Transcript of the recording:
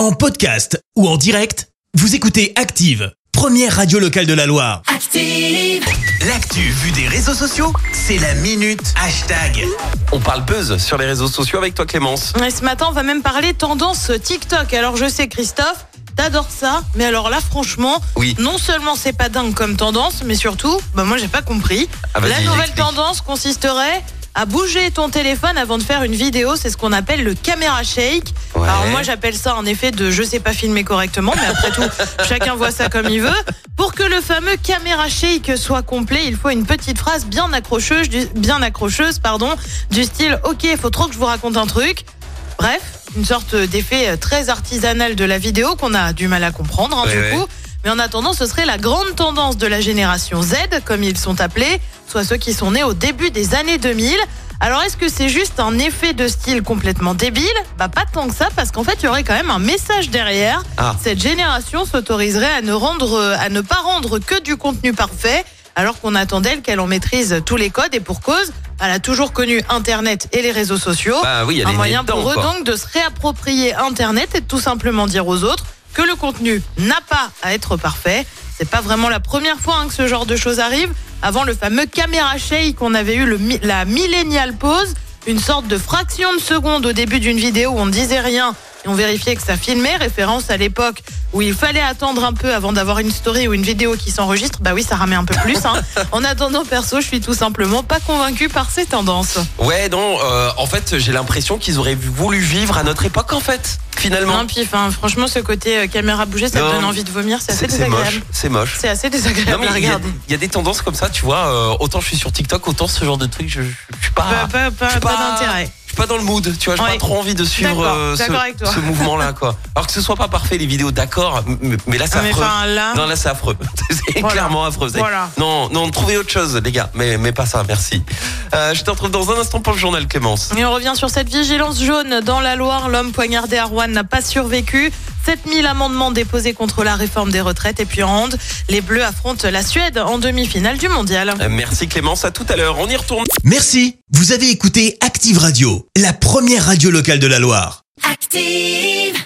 En podcast ou en direct, vous écoutez Active, première radio locale de la Loire. Active. L'actu vue des réseaux sociaux, c'est la minute hashtag. On parle buzz sur les réseaux sociaux avec toi Clémence. Et ce matin, on va même parler tendance TikTok. Alors je sais Christophe, t'adores ça, mais alors là franchement, Oui. non seulement c'est pas dingue comme tendance, mais surtout, bah moi j'ai pas compris. Ah, vas-y, La nouvelle explique. tendance consisterait à bouger ton téléphone avant de faire une vidéo, c'est ce qu'on appelle le caméra shake. Ouais. Alors moi j'appelle ça en effet de je sais pas filmer correctement, mais après tout, chacun voit ça comme il veut. Pour que le fameux caméra shake soit complet, il faut une petite phrase bien accrocheuse, du, bien accrocheuse, pardon, du style OK, faut trop que je vous raconte un truc. Bref, une sorte d'effet très artisanal de la vidéo qu'on a du mal à comprendre hein, Ouais, du ouais. Mais en attendant, ce serait la grande tendance de la génération Z, comme ils sont appelés, soit ceux qui sont nés au début des années 2000. Alors est-ce que c'est juste un effet de style complètement débile? Bah pas tant que ça, parce qu'en fait il y aurait quand même un message derrière. Ah. Cette génération s'autoriserait à ne rendre, à ne pas rendre que du contenu parfait, alors qu'on attend d'elle qu'elle en maîtrise tous les codes et pour cause. Elle a toujours connu Internet et les réseaux sociaux. Bah oui, elle un moyen pour eux donc de se réapproprier Internet et de tout simplement dire aux autres que le contenu n'a pas à être parfait. C'est pas vraiment la première fois hein, que ce genre de choses arrive. Avant le fameux caméra shake, on avait eu la millennial pause, une sorte de fraction de seconde au début d'une vidéo où on ne disait rien et on vérifiait que ça filmait, référence à l'époque où il fallait attendre un peu avant d'avoir une story ou une vidéo qui s'enregistre. Bah oui, ça ramait un peu plus. Hein. en attendant, perso, je suis tout simplement pas convaincu par ces tendances. Ouais, non, euh, en fait, j'ai l'impression qu'ils auraient voulu vivre à notre époque, en fait, finalement. Non, puis enfin, franchement, ce côté euh, caméra bougée, ça me donne envie de vomir. C'est assez désagréable. c'est moche. C'est assez Non, désagréable il y, a, regarder. il y a des tendances comme ça, tu vois. euh, autant je suis sur TikTok, autant ce genre de truc, je, je, je suis pas. Pas, pas, pas, je suis pas pas- d'intérêt. Pas dans le mood, tu vois, j'ai Ouais. pas trop envie de suivre euh, ce, mouvement-là, quoi. Alors que ce soit pas parfait, les vidéos, d'accord, mais là, c'est Ah, mais affreux. enfin, là- Non, là, c'est affreux. c'est Voilà. clairement affreux. Voilà. Non, non, trouvez autre chose, les gars, mais, mais pas ça, merci. Euh, je te retrouve dans un instant pour le journal, Clémence. Et on revient sur cette vigilance jaune dans la Loire. L'homme poignardé à Rouen n'a pas survécu. 7000 amendements déposés contre la réforme des retraites. Et puis en hand, les Bleus affrontent la Suède en demi-finale du mondial. Euh, Merci Clémence, à tout à l'heure. On y retourne. Merci, vous avez écouté Active Radio, la première radio locale de la Loire. Active.